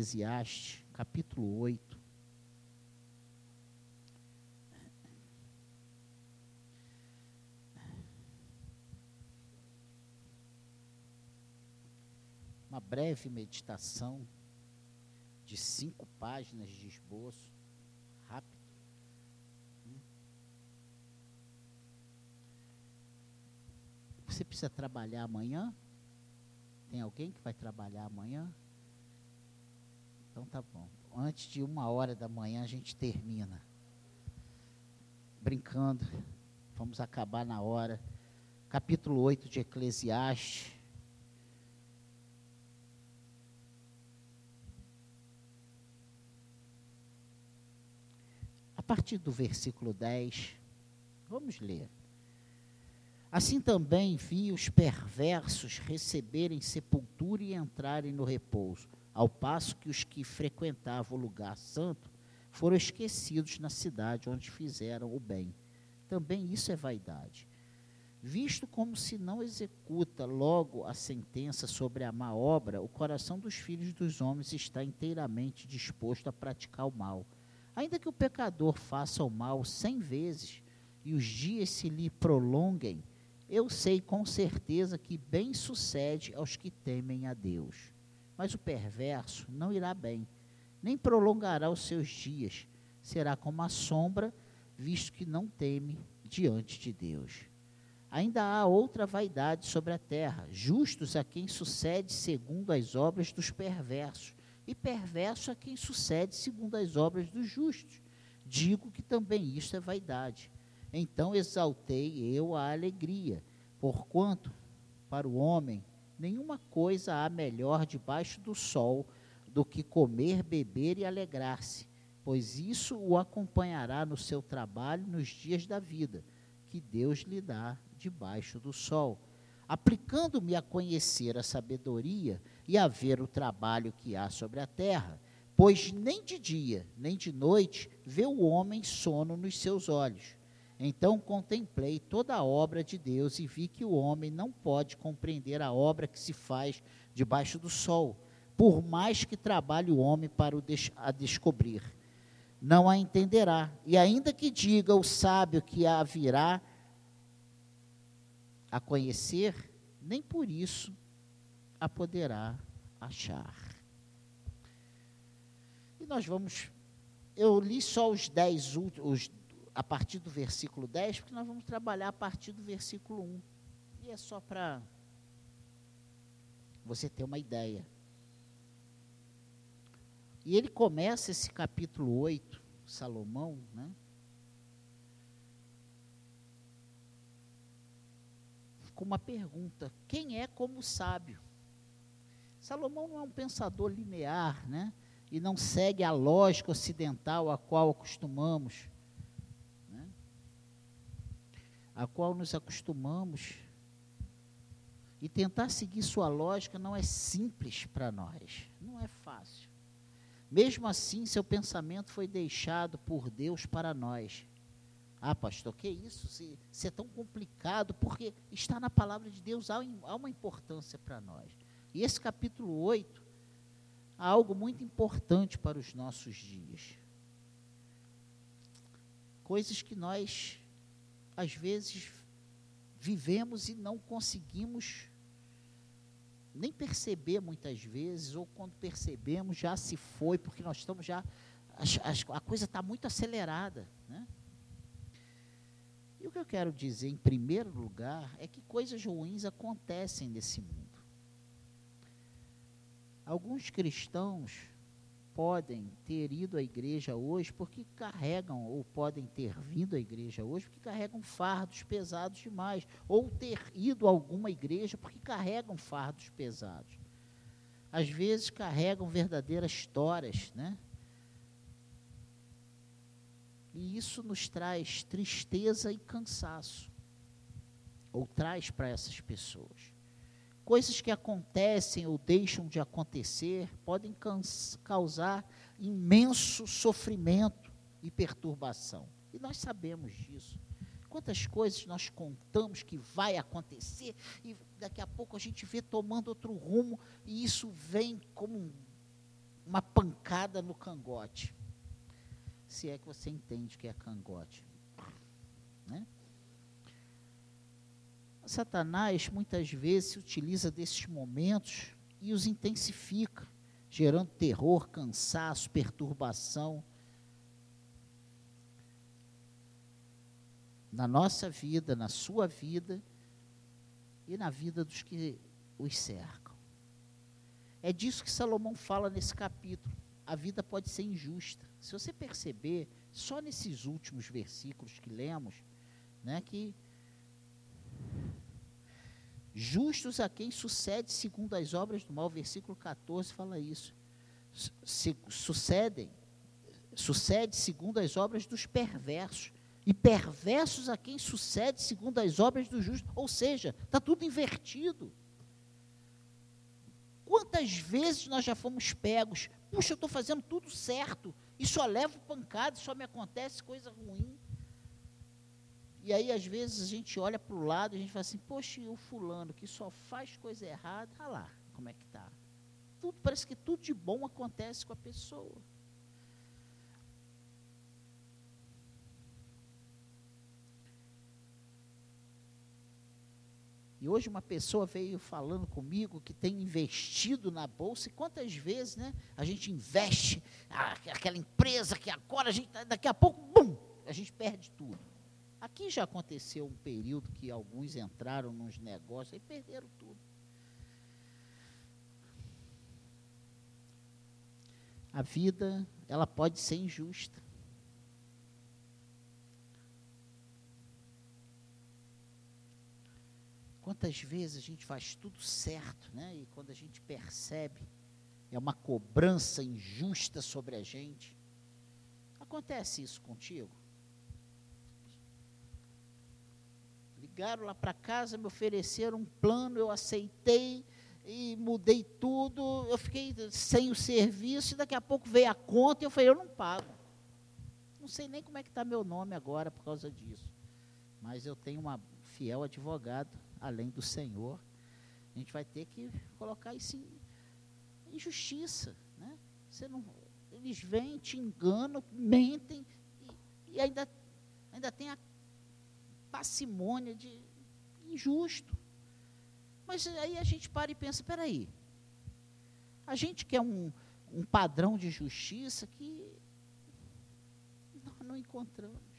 Eclesiastes, capítulo 8. Uma breve meditação de cinco páginas de esboço, rápido. Você precisa trabalhar amanhã? Tem alguém que vai trabalhar amanhã? Então tá bom. Antes de uma hora da manhã a gente termina. Brincando. Vamos acabar na hora. Capítulo 8 de Eclesiastes. A partir do versículo 10, vamos ler. Assim também vi os perversos receberem sepultura e entrarem no repouso, ao passo que os que frequentavam o lugar santo foram esquecidos na cidade onde fizeram o bem. Também isso é vaidade. Visto como se não executa logo a sentença sobre a má obra, o coração dos filhos dos homens está inteiramente disposto a praticar o mal. Ainda que o pecador faça o mal cem vezes e os dias se lhe prolonguem, eu sei com certeza que bem sucede aos que temem a Deus. Mas o perverso não irá bem, nem prolongará os seus dias, será como a sombra, visto que não teme diante de Deus. Ainda há outra vaidade sobre a terra, justos a quem sucede segundo as obras dos perversos, e perverso a quem sucede segundo as obras dos justos. Digo que também isto é vaidade. Então exaltei eu a alegria, porquanto, para o homem, nenhuma coisa há melhor debaixo do sol do que comer, beber e alegrar-se, pois isso o acompanhará no seu trabalho nos dias da vida, que Deus lhe dá debaixo do sol. Aplicando-me a conhecer a sabedoria e a ver o trabalho que há sobre a terra, pois nem de dia, nem de noite vê o homem sono nos seus olhos então contemplei toda a obra de Deus e vi que o homem não pode compreender a obra que se faz debaixo do sol, por mais que trabalhe o homem para o des a descobrir. Não a entenderá. E ainda que diga o sábio que a virá a conhecer, nem por isso a poderá achar. E nós vamos. Eu li só os dez últimos a partir do versículo 10, porque nós vamos trabalhar a partir do versículo 1. E é só para você ter uma ideia. E ele começa esse capítulo 8, Salomão, né? Com uma pergunta: quem é como sábio? Salomão não é um pensador linear, né? E não segue a lógica ocidental a qual acostumamos a qual nos acostumamos. E tentar seguir sua lógica não é simples para nós, não é fácil. Mesmo assim, seu pensamento foi deixado por Deus para nós. Ah, pastor, que isso? Se, se é tão complicado, porque está na palavra de Deus, há, há uma importância para nós. E esse capítulo 8 há algo muito importante para os nossos dias. Coisas que nós às vezes, vivemos e não conseguimos nem perceber muitas vezes, ou quando percebemos já se foi, porque nós estamos já. A, a coisa está muito acelerada. Né? E o que eu quero dizer, em primeiro lugar, é que coisas ruins acontecem nesse mundo. Alguns cristãos podem ter ido à igreja hoje porque carregam, ou podem ter vindo à igreja hoje porque carregam fardos pesados demais, ou ter ido a alguma igreja porque carregam fardos pesados. Às vezes carregam verdadeiras histórias, né? E isso nos traz tristeza e cansaço, ou traz para essas pessoas. Coisas que acontecem ou deixam de acontecer podem causar imenso sofrimento e perturbação. E nós sabemos disso. Quantas coisas nós contamos que vai acontecer e daqui a pouco a gente vê tomando outro rumo e isso vem como um, uma pancada no cangote. Se é que você entende o que é cangote. Né? Satanás muitas vezes se utiliza desses momentos e os intensifica, gerando terror, cansaço, perturbação. Na nossa vida, na sua vida e na vida dos que os cercam. É disso que Salomão fala nesse capítulo. A vida pode ser injusta. Se você perceber, só nesses últimos versículos que lemos, né, que justos a quem sucede segundo as obras do mal, versículo 14 fala isso. Se, sucedem, sucede segundo as obras dos perversos, e perversos a quem sucede segundo as obras do justo. Ou seja, está tudo invertido. Quantas vezes nós já fomos pegos? Puxa, eu estou fazendo tudo certo e só levo pancada, só me acontece coisa ruim. E aí, às vezes, a gente olha para o lado e a gente fala assim, poxa, o fulano que só faz coisa errada, olha lá como é que está. Tudo, parece que tudo de bom acontece com a pessoa. E hoje uma pessoa veio falando comigo que tem investido na bolsa, e quantas vezes né, a gente investe, ah, aquela empresa que agora a gente, daqui a pouco, bum, a gente perde tudo. Aqui já aconteceu um período que alguns entraram nos negócios e perderam tudo. A vida, ela pode ser injusta. Quantas vezes a gente faz tudo certo, né? E quando a gente percebe, é uma cobrança injusta sobre a gente. Acontece isso contigo? Ligaram lá para casa, me ofereceram um plano, eu aceitei e mudei tudo. Eu fiquei sem o serviço e daqui a pouco veio a conta e eu falei, eu não pago. Não sei nem como é que está meu nome agora por causa disso. Mas eu tenho uma fiel advogado além do Senhor, a gente vai ter que colocar isso em, justiça. Né? Você não, eles vêm, te enganam, mentem e, e ainda, ainda tem a parcimônia de injusto. Mas aí a gente para e pensa, espera aí, a gente quer um, um padrão de justiça que nós não encontramos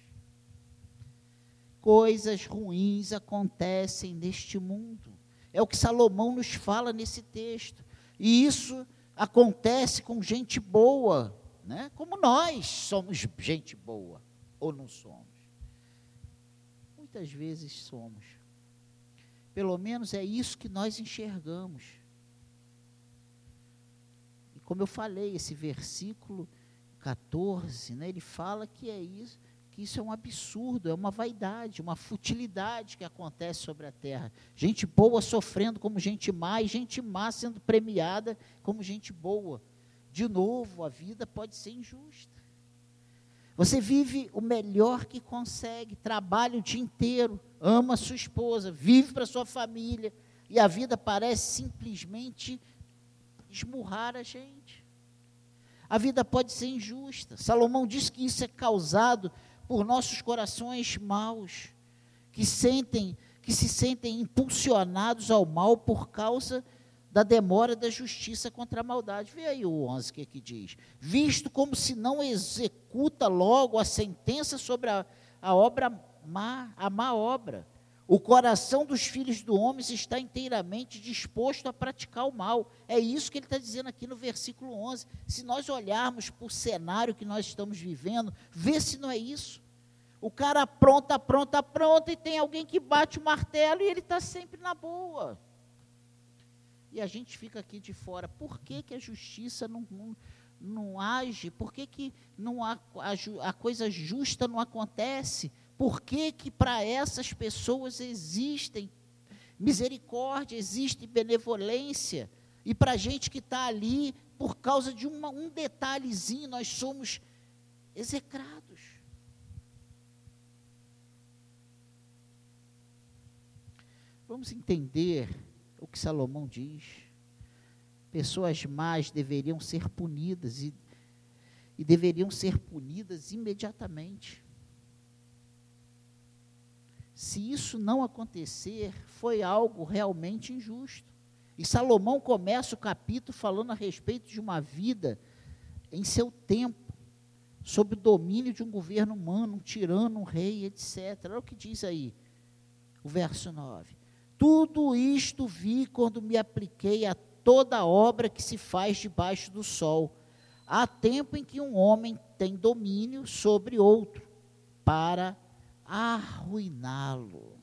coisas ruins acontecem neste mundo. É o que Salomão nos fala nesse texto. E isso acontece com gente boa, né? como nós somos gente boa, ou não somos. Muitas vezes somos. Pelo menos é isso que nós enxergamos. E como eu falei, esse versículo 14, né, ele fala que é isso que isso é um absurdo, é uma vaidade, uma futilidade que acontece sobre a terra. Gente boa sofrendo como gente má e gente má sendo premiada como gente boa. De novo, a vida pode ser injusta. Você vive o melhor que consegue, trabalha o dia inteiro, ama sua esposa, vive para sua família, e a vida parece simplesmente esmurrar a gente. A vida pode ser injusta. Salomão diz que isso é causado por nossos corações maus, que sentem, que se sentem impulsionados ao mal por causa da demora da justiça contra a maldade. Vê aí o 11 que, que diz: Visto como se não executa logo a sentença sobre a, a obra má, a má obra. O coração dos filhos do homem está inteiramente disposto a praticar o mal. É isso que ele está dizendo aqui no versículo 11. Se nós olharmos para o cenário que nós estamos vivendo, vê se não é isso. O cara pronta, pronta, pronta, e tem alguém que bate o martelo e ele está sempre na boa. E a gente fica aqui de fora. Por que, que a justiça não, não, age? Por que, que não a, a, a coisa justa não acontece? Por que, que para essas pessoas existem misericórdia, existe benevolência? E para a gente que está ali, por causa de uma, um detalhezinho, nós somos execrados. Vamos entender que Salomão diz. pessoas más deveriam ser punidas e, e deveriam ser punidas imediatamente. Se isso não acontecer, foi algo realmente injusto. E Salomão começa o capítulo falando a respeito de uma vida em seu tempo, sob o domínio de um governo humano, um tirano, um rei, etc. Olha o que diz aí, o verso 9. Tudo isto vi quando me apliquei a toda obra que se faz debaixo do sol. Há tempo em que um homem tem domínio sobre outro, para arruiná-lo.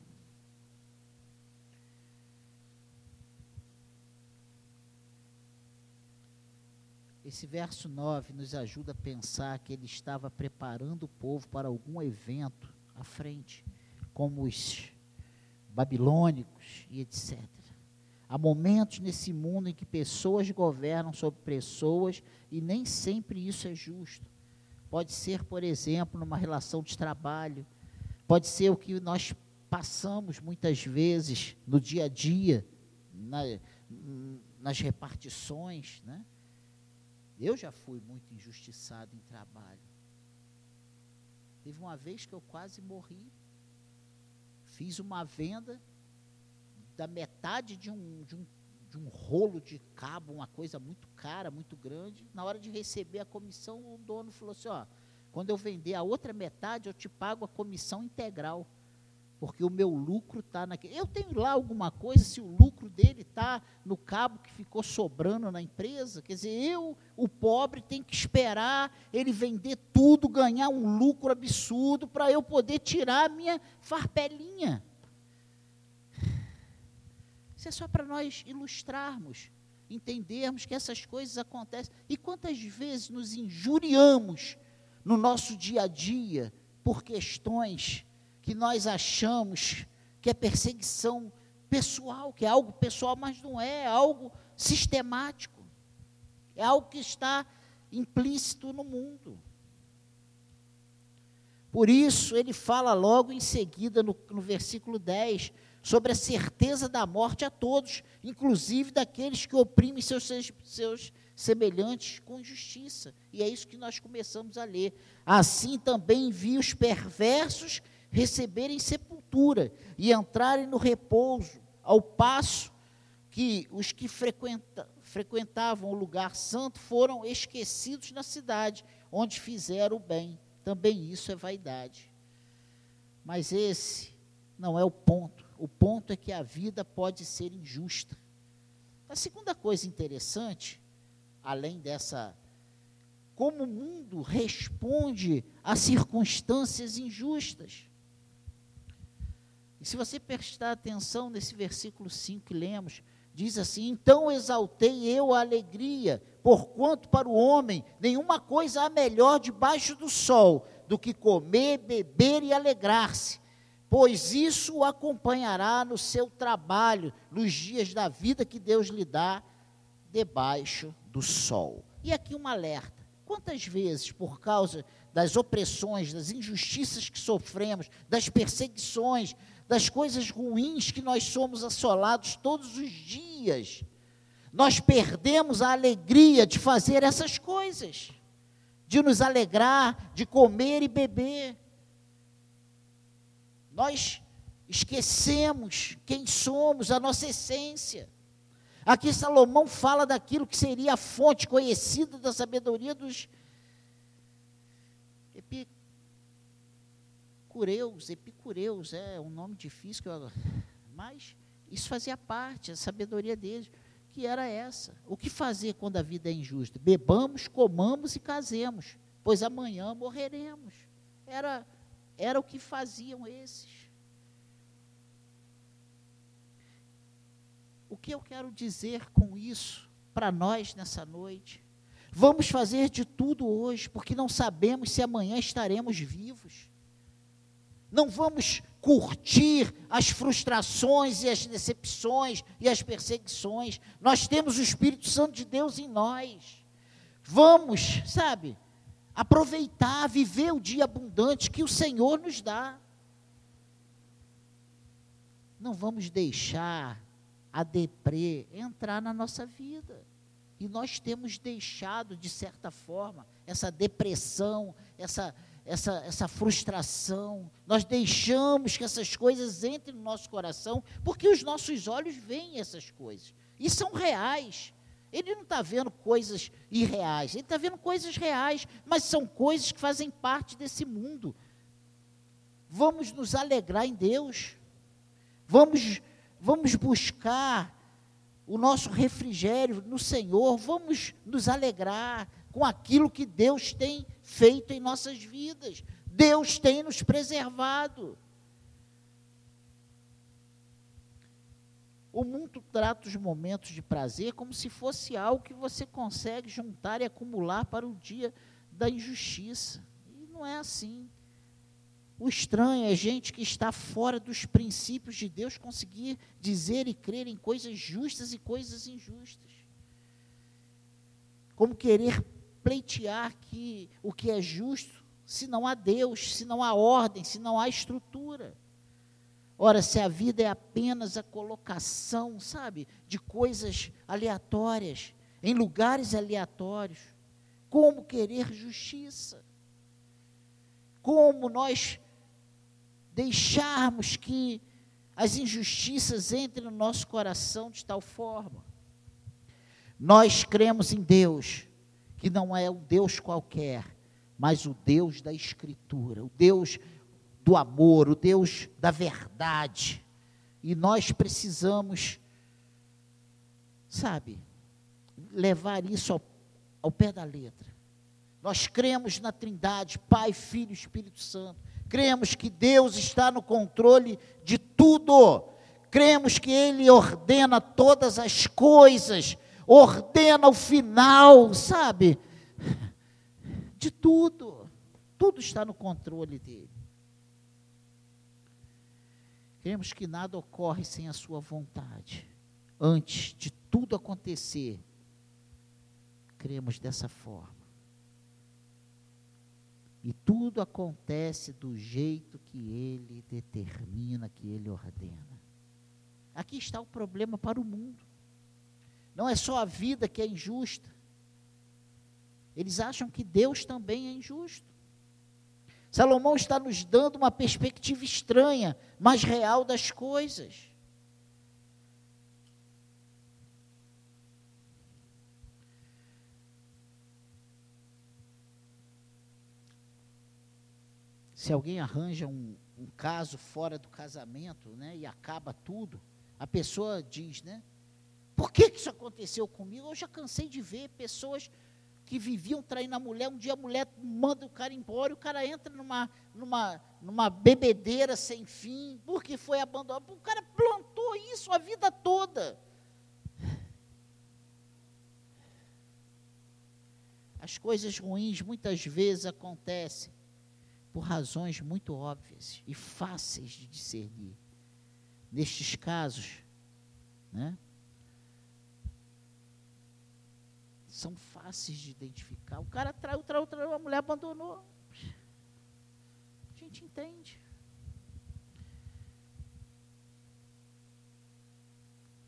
Esse verso 9 nos ajuda a pensar que ele estava preparando o povo para algum evento à frente, como os babilônicos e etc. Há momentos nesse mundo em que pessoas governam sobre pessoas e nem sempre isso é justo. Pode ser, por exemplo, numa relação de trabalho, pode ser o que nós passamos muitas vezes no dia a dia, na, nas repartições, né? Eu já fui muito injustiçado em trabalho. Teve uma vez que eu quase morri. Fiz uma venda da metade de um, de um, de um rolo de cabo, uma coisa muito cara, muito grande. Na hora de receber a comissão, o dono falou assim: ó, quando eu vender a outra metade, eu te pago a comissão integral porque o meu lucro está naquele. Eu tenho lá alguma coisa, se o lucro dele está no cabo que ficou sobrando na empresa, quer dizer, eu, o pobre, tenho que esperar ele vender tudo, ganhar um lucro absurdo para eu poder tirar a minha farpelinha. Isso é só para nós ilustrarmos, entendermos que essas coisas acontecem. E quantas vezes nos injuriamos no nosso dia a dia por questões que nós achamos que é perseguição pessoal, que é algo pessoal, mas não é, é algo sistemático. É algo que está implícito no mundo. Por isso, ele fala logo em seguida, no, no, versículo 10, sobre a certeza da morte a todos, inclusive daqueles que oprimem seus, seus semelhantes com justiça. E é isso que nós começamos a ler. Assim também vi os perversos receberem sepultura e entrarem no repouso, ao passo que os que frequenta, frequentavam o lugar santo foram esquecidos na cidade, onde fizeram o bem. Também isso é vaidade. Mas esse não é o ponto. O ponto é que a vida pode ser injusta. A segunda coisa interessante, além dessa como o mundo responde a circunstâncias injustas. Se você prestar atenção nesse versículo 5 que lemos, diz assim: Então exaltei eu a alegria, porquanto para o homem nenhuma coisa há melhor debaixo do sol do que comer, beber e alegrar-se, pois isso o acompanhará no seu trabalho, nos dias da vida que Deus lhe dá debaixo do sol. E aqui um alerta: quantas vezes, por causa das opressões, das injustiças que sofremos, das perseguições, das coisas ruins que nós somos assolados todos os dias. Nós perdemos a alegria de fazer essas coisas, de nos alegrar, de comer e beber. Nós esquecemos quem somos, a nossa essência. Aqui Salomão fala daquilo que seria a fonte conhecida da sabedoria dos epicureus, epicureus, é um nome difícil, eu, mas isso fazia parte, a sabedoria deles, que era essa. O que fazer quando a vida é injusta? Bebamos, comamos e casemos, pois amanhã morreremos. Era, era o que faziam esses. O que eu quero dizer com isso para nós nessa noite? Vamos fazer de tudo hoje, porque não sabemos se amanhã estaremos vivos. Não vamos curtir as frustrações e as decepções e as perseguições. Nós temos o Espírito Santo de Deus em nós. Vamos, sabe, aproveitar, viver o dia abundante que o Senhor nos dá. Não vamos deixar a deprê entrar na nossa vida. E nós temos deixado, de certa forma, essa depressão, essa, essa, essa frustração, nós deixamos que essas coisas entrem no nosso coração, porque os nossos olhos veem essas coisas, e são reais. Ele não está vendo coisas irreais, ele está vendo coisas reais, mas são coisas que fazem parte desse mundo. Vamos nos alegrar em Deus, vamos, vamos buscar o nosso refrigério no Senhor, vamos nos alegrar com aquilo que Deus tem feito em nossas vidas, Deus tem nos preservado. O mundo trata os momentos de prazer como se fosse algo que você consegue juntar e acumular para o dia da injustiça. E não é assim. O estranho é gente que está fora dos princípios de Deus conseguir dizer e crer em coisas justas e coisas injustas. Como querer pleitear que o que é justo, se não há Deus, se não há ordem, se não há estrutura. Ora, se a vida é apenas a colocação, sabe, de coisas aleatórias, em lugares aleatórios, como querer justiça? Como nós deixarmos que as injustiças entrem no nosso coração de tal forma? Nós cremos em Deus, que não é um Deus qualquer, mas o Deus da Escritura, o Deus do amor, o Deus da verdade. E nós precisamos, sabe, levar isso ao, ao pé da letra. Nós cremos na Trindade, Pai, Filho e Espírito Santo. Cremos que Deus está no controle de tudo. Cremos que Ele ordena todas as coisas, ordena o final, sabe? De tudo. Tudo está no controle dele. Cremos que nada ocorre sem a sua vontade. Antes de tudo acontecer, cremos dessa forma. E tudo acontece do jeito que ele determina, que ele ordena. Aqui está o problema para o mundo. Não é só a vida que é injusta. Eles acham que Deus também é injusto. Salomão está nos dando uma perspectiva estranha, mas real das coisas. Se alguém arranja um, um caso fora do casamento, né, e acaba tudo, a pessoa diz, né? Por que, que isso aconteceu comigo? Eu já cansei de ver pessoas que viviam traindo a mulher, um dia a mulher manda o cara embora, e o cara entra numa, numa, numa bebedeira sem fim, porque foi abandonado. O cara plantou isso a vida toda. As coisas ruins muitas vezes acontecem por razões muito óbvias e fáceis de discernir. Nestes casos, né? são fáceis de identificar. O cara traiu, traiu, traiu, a mulher abandonou. A gente entende.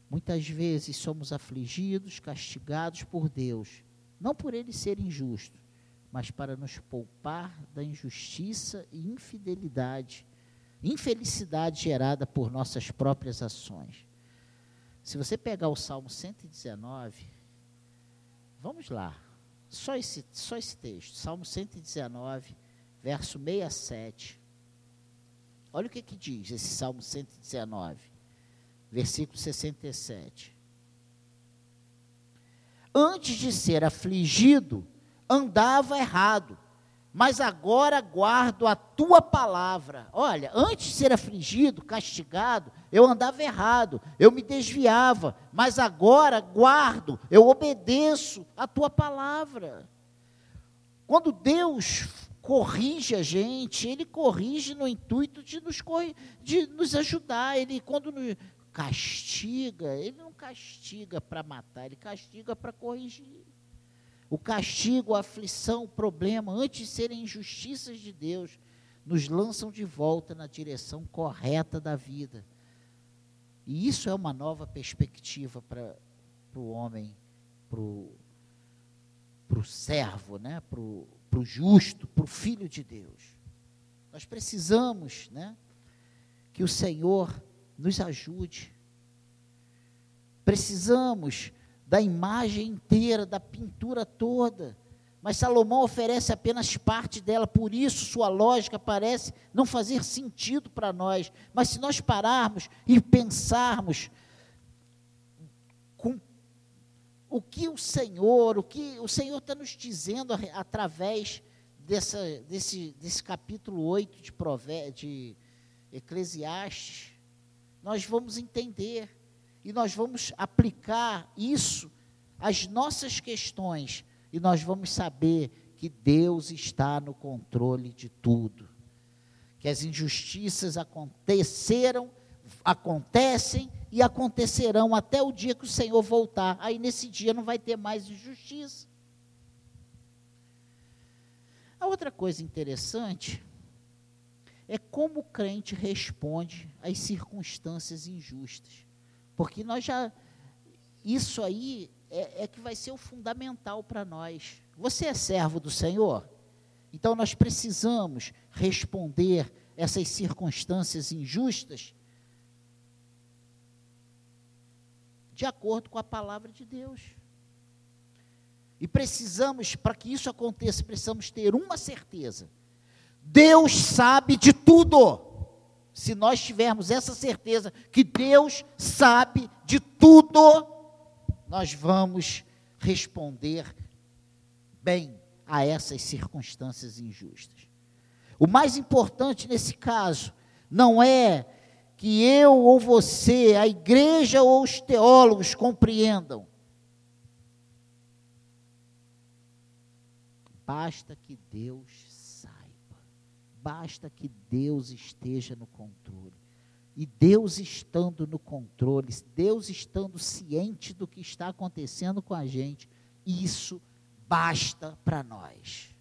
Muitas vezes somos afligidos, castigados por Deus, não por Ele ser injusto, mas para nos poupar da injustiça e infidelidade, infelicidade gerada por nossas próprias ações. Se você pegar o Salmo 119, Vamos lá. Só esse, só esse texto, Salmo 119, verso 67. Olha o que, que diz esse Salmo 119, versículo 67. Antes de ser afligido, andava errado, mas agora guardo a tua palavra. Olha, antes de ser afligido, castigado, eu andava errado, eu me desviava, mas agora guardo, eu obedeço a tua palavra. Quando Deus corrige a gente, Ele corrige no intuito de nos, de nos ajudar. Ele, quando nos castiga, Ele não castiga para matar, Ele castiga para corrigir. O castigo, a aflição, o problema, antes de serem injustiças de Deus, nos lançam de volta na direção correta da vida. E isso é uma nova perspectiva para o homem, para o servo, né? para o justo, para o filho de Deus. Nós precisamos né? que o Senhor nos ajude. Precisamos da imagem inteira, da pintura toda. Mas Salomão oferece apenas parte dela, por isso sua lógica parece não fazer sentido para nós. Mas se nós pararmos e pensarmos com o que o Senhor, o que o Senhor está nos dizendo através dessa, desse, desse capítulo 8 de, Prové de Eclesiastes, nós vamos entender e nós vamos aplicar isso às nossas questões e nós vamos saber que Deus está no controle de tudo. Que as injustiças aconteceram, acontecem e acontecerão até o dia que o Senhor voltar. Aí nesse dia não vai ter mais injustiça. A outra coisa interessante é como o crente responde às circunstâncias injustas. Porque nós já. Isso aí é, é que vai ser o fundamental para nós. Você é servo do Senhor? Então nós precisamos responder essas circunstâncias injustas de acordo com a palavra de Deus. E precisamos, para que isso aconteça, precisamos ter uma certeza: Deus sabe de tudo. Se nós tivermos essa certeza que Deus sabe de tudo, nós vamos responder bem a essas circunstâncias injustas. O mais importante nesse caso não é que eu ou você, a igreja ou os teólogos compreendam. Basta que Deus basta que Deus esteja no controle. E Deus estando no controle, Deus estando ciente do que está acontecendo com a gente, isso basta para nós.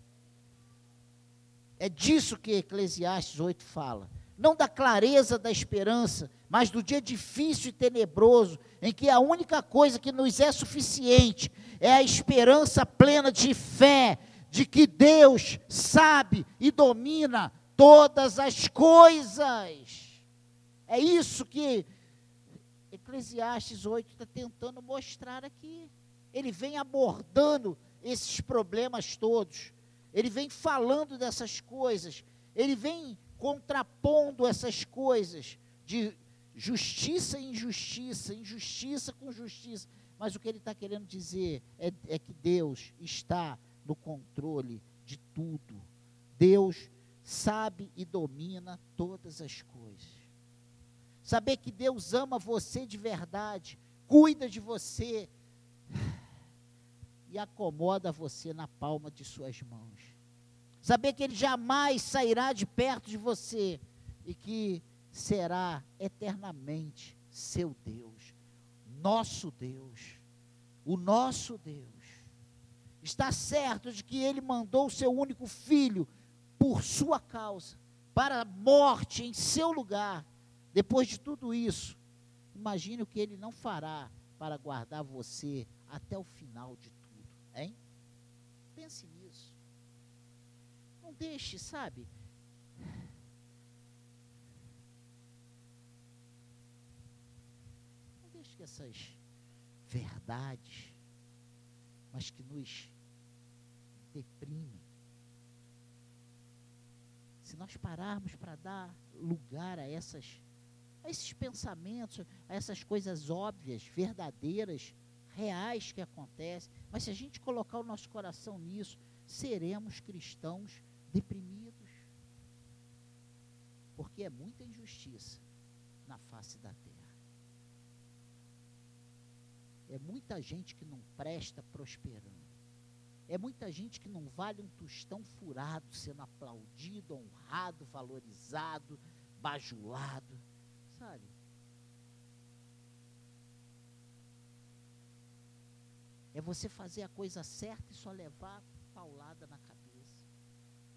É disso que Eclesiastes 8 fala. Não da clareza da esperança, mas do dia difícil e tenebroso, em que a única coisa que nos é suficiente é a esperança plena de fé, de que Deus sabe e domina todas as coisas. É isso que Eclesiastes 8 está tentando mostrar aqui. Ele vem abordando esses problemas todos. Ele vem falando dessas coisas. Ele vem contrapondo essas coisas de justiça e injustiça, injustiça com justiça. Mas o que ele está querendo dizer é, é que Deus está no controle de tudo. Deus sabe e domina todas as coisas. Saber que Deus ama você de verdade, cuida de você e acomoda você na palma de suas mãos. Saber que Ele jamais sairá de perto de você e que será eternamente seu Deus, nosso Deus, o nosso Deus. Está certo de que Ele mandou o seu único filho por sua causa, para a morte em seu lugar depois de tudo isso, imagine o que ele não fará para guardar você até o final de tudo, hein? Pense nisso. Não deixe, sabe? Não deixe que essas verdades, mas que nos deprimem, se nós pararmos para dar lugar a essas a esses pensamentos, a essas coisas óbvias, verdadeiras, reais que acontecem. Mas se a gente colocar o nosso coração nisso, seremos cristãos deprimidos. Porque é muita injustiça na face da terra. É muita gente que não presta prosperando. É muita gente que não vale um tostão furado, sendo aplaudido, honrado, valorizado, bajulado sabe? É você fazer a coisa certa e só levar paulada na cabeça.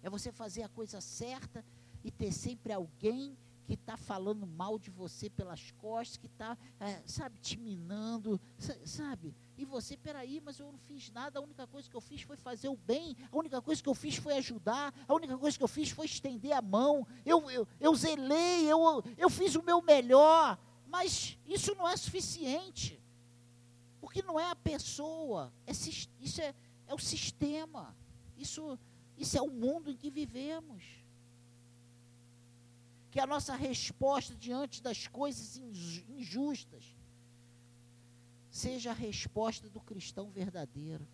É você fazer a coisa certa e ter sempre alguém que está falando mal de você pelas costas, que está, é, sabe, te minando, sabe? E você, peraí, mas eu não fiz nada, a única coisa que eu fiz foi fazer o bem, a única coisa que eu fiz foi ajudar, a única coisa que eu fiz foi estender a mão, eu, eu, eu zelei, eu, eu fiz o meu melhor, mas isso não é suficiente. Porque não é a pessoa, é, isso é, é o sistema, isso, isso é o mundo em que vivemos. Que a nossa resposta diante das coisas injustas seja a resposta do cristão verdadeiro,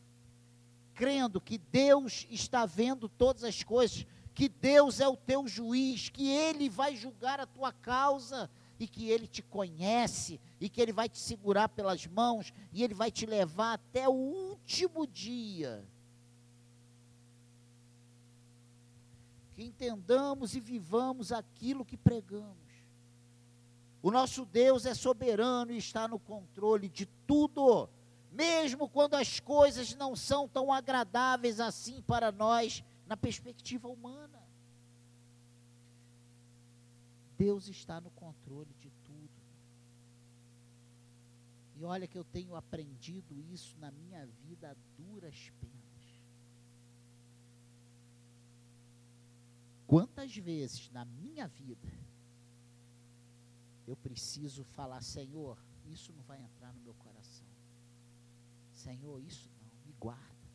crendo que Deus está vendo todas as coisas, que Deus é o teu juiz, que Ele vai julgar a tua causa e que Ele te conhece e que Ele vai te segurar pelas mãos e Ele vai te levar até o último dia. Entendamos e vivamos aquilo que pregamos. O nosso Deus é soberano e está no controle de tudo, mesmo quando as coisas não são tão agradáveis assim para nós na perspectiva humana. Deus está no controle de tudo. E olha que eu tenho aprendido isso na minha vida a duras penas. Quantas vezes na minha vida eu preciso falar, Senhor, isso não vai entrar no meu coração. Senhor, isso não, me guarda.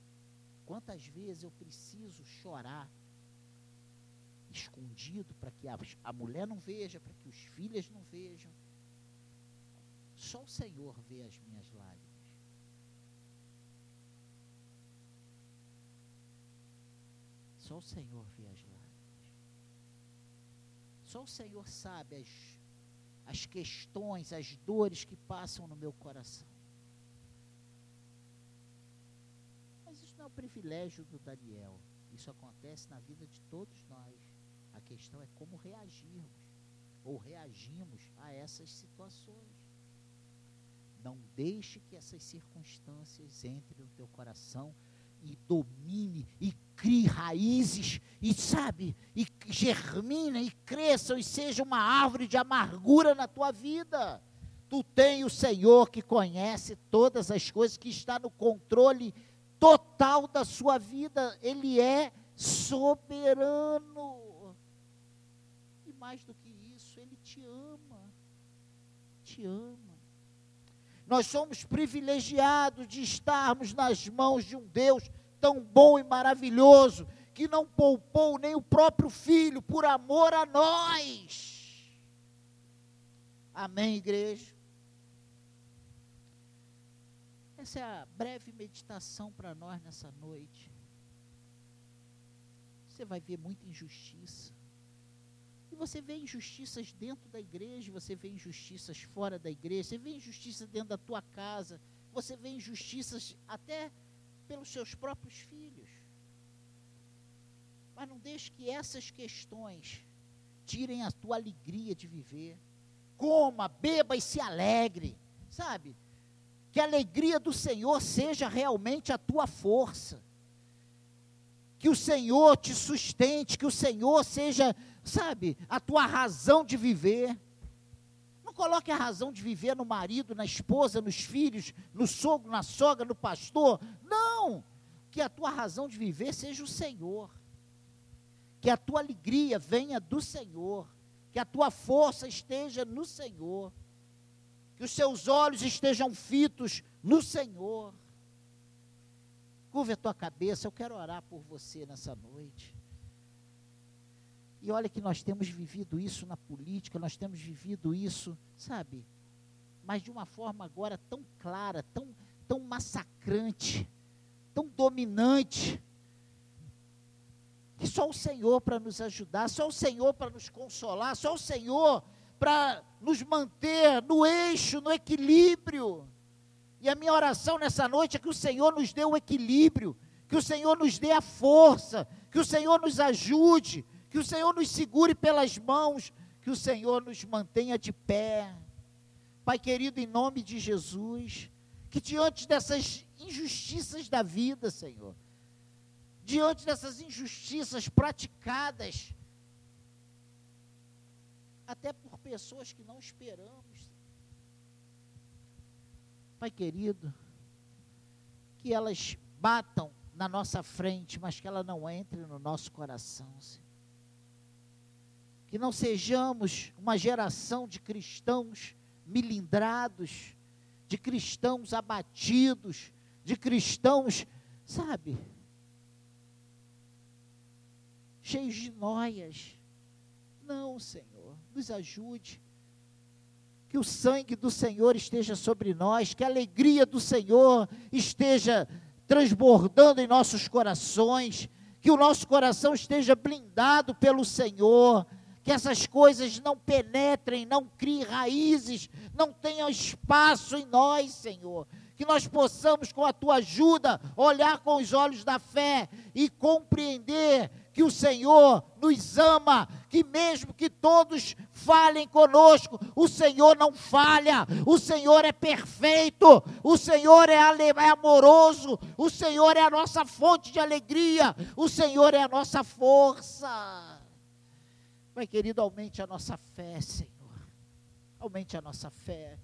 Quantas vezes eu preciso chorar escondido para que a, a mulher não veja, para que os filhos não vejam. Só o Senhor vê as minhas lágrimas. Só o Senhor vê as lágrimas. Só o Senhor sabe as as questões, as dores que passam no meu coração. Mas isso não é o privilégio do Daniel. Isso acontece na vida de todos nós. A questão é como reagirmos ou reagimos a essas situações. Não deixe que essas circunstâncias entrem no teu coração e domine e crie raízes e sabe, e germine e cresçam e seja uma árvore de amargura na tua vida. Tu tem o Senhor que conhece todas as coisas, que está no controle total da sua vida. Ele é soberano. E mais do que isso, ele te ama. Te ama. Nós somos privilegiados de estarmos nas mãos de um Deus tão bom e maravilhoso, que não poupou nem o próprio filho por amor a nós. Amém, igreja? Essa é a breve meditação para nós nessa noite. Você vai ver muita injustiça. Você vê injustiças dentro da igreja, você vê injustiças fora da igreja, você vê injustiça dentro da tua casa, você vê injustiças até pelos seus próprios filhos. Mas não deixe que essas questões tirem a tua alegria de viver. Coma, beba e se alegre, sabe? Que a alegria do Senhor seja realmente a tua força. Que o Senhor te sustente, que o Senhor seja sabe, a tua razão de viver. Não coloque a razão de viver no marido, na esposa, nos filhos, no sogro, na sogra, no pastor. Não! Que a tua razão de viver seja o Senhor. Que a tua alegria venha do Senhor. Que a tua força esteja no Senhor. Que os seus olhos estejam fitos no Senhor. Curva a tua cabeça, eu quero orar por você nessa noite. E olha que nós temos vivido isso na política, nós temos vivido isso, sabe? Mas de uma forma agora tão clara, tão, tão massacrante, tão dominante. Que só o Senhor para nos ajudar, só o Senhor para nos consolar, só o Senhor para nos manter no eixo, no equilíbrio. E a minha oração nessa noite é que o Senhor nos dê o equilíbrio, que o Senhor nos dê a força, que o Senhor nos ajude, que o Senhor nos segure pelas mãos, que o Senhor nos mantenha de pé. Pai querido, em nome de Jesus, que diante dessas injustiças da vida, Senhor, diante dessas injustiças praticadas, até por pessoas que não esperamos, Pai querido, que elas batam na nossa frente, mas que ela não entre no nosso coração, Senhor. Que não sejamos uma geração de cristãos milindrados, de cristãos abatidos, de cristãos, sabe, cheios de noias. Não, Senhor, nos ajude. Que o sangue do Senhor esteja sobre nós, que a alegria do Senhor esteja transbordando em nossos corações, que o nosso coração esteja blindado pelo Senhor, que essas coisas não penetrem, não criem raízes, não tenham espaço em nós, Senhor. Que nós possamos, com a tua ajuda, olhar com os olhos da fé e compreender que o Senhor nos ama, que mesmo que todos falhem conosco, o Senhor não falha, o Senhor é perfeito, o Senhor é, é amoroso, o Senhor é a nossa fonte de alegria, o Senhor é a nossa força. Pai querido, aumente a nossa fé, Senhor, aumente a nossa fé,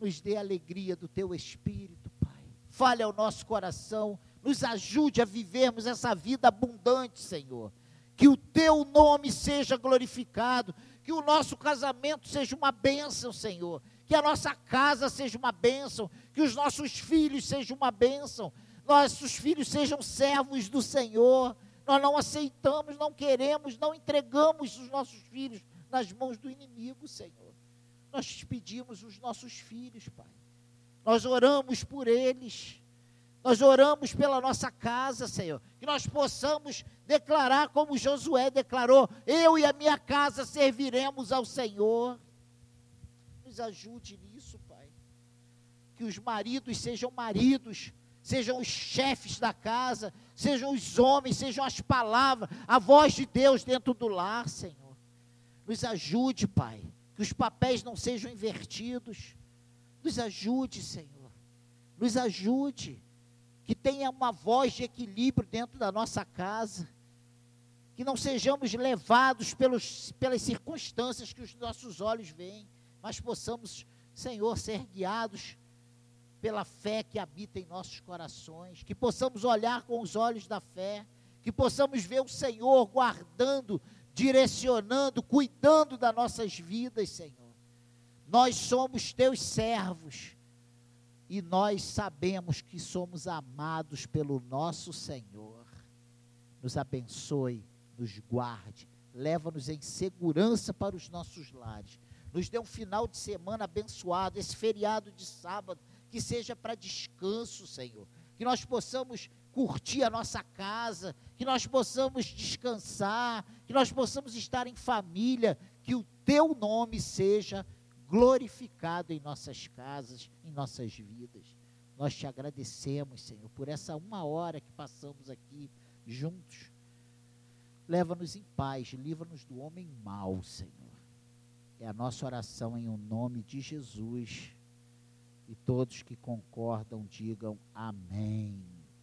nos dê a alegria do Teu Espírito, Pai, fale ao nosso coração. Nos ajude a vivermos essa vida abundante, Senhor. Que o teu nome seja glorificado, que o nosso casamento seja uma bênção, Senhor. Que a nossa casa seja uma bênção, que os nossos filhos sejam uma bênção, nossos filhos sejam servos do Senhor. Nós não aceitamos, não queremos, não entregamos os nossos filhos nas mãos do inimigo, Senhor. Nós te pedimos os nossos filhos, Pai. Nós oramos por eles. Nós oramos pela nossa casa, Senhor. Que nós possamos declarar como Josué declarou: Eu e a minha casa serviremos ao Senhor. Nos ajude nisso, Pai. Que os maridos sejam maridos, sejam os chefes da casa, sejam os homens, sejam as palavras, a voz de Deus dentro do lar, Senhor. Nos ajude, Pai. Que os papéis não sejam invertidos. Nos ajude, Senhor. Nos ajude que tenha uma voz de equilíbrio dentro da nossa casa, que não sejamos levados pelos, pelas circunstâncias que os nossos olhos veem, mas possamos, Senhor, ser guiados pela fé que habita em nossos corações, que possamos olhar com os olhos da fé, que possamos ver o Senhor guardando, direcionando, cuidando das nossas vidas, Senhor. Nós somos teus servos e nós sabemos que somos amados pelo nosso Senhor. Nos abençoe, nos guarde, leva-nos em segurança para os nossos lares. Nos dê um final de semana abençoado, esse feriado de sábado, que seja para descanso, Senhor. Que nós possamos curtir a nossa casa, que nós possamos descansar, que nós possamos estar em família, que o teu nome seja glorificado em nossas casas, em nossas vidas. Nós te agradecemos, Senhor, por essa uma hora que passamos aqui juntos. Leva-nos em paz, livra-nos do homem mau, Senhor. É a nossa oração em o um nome de Jesus. E todos que concordam digam amém.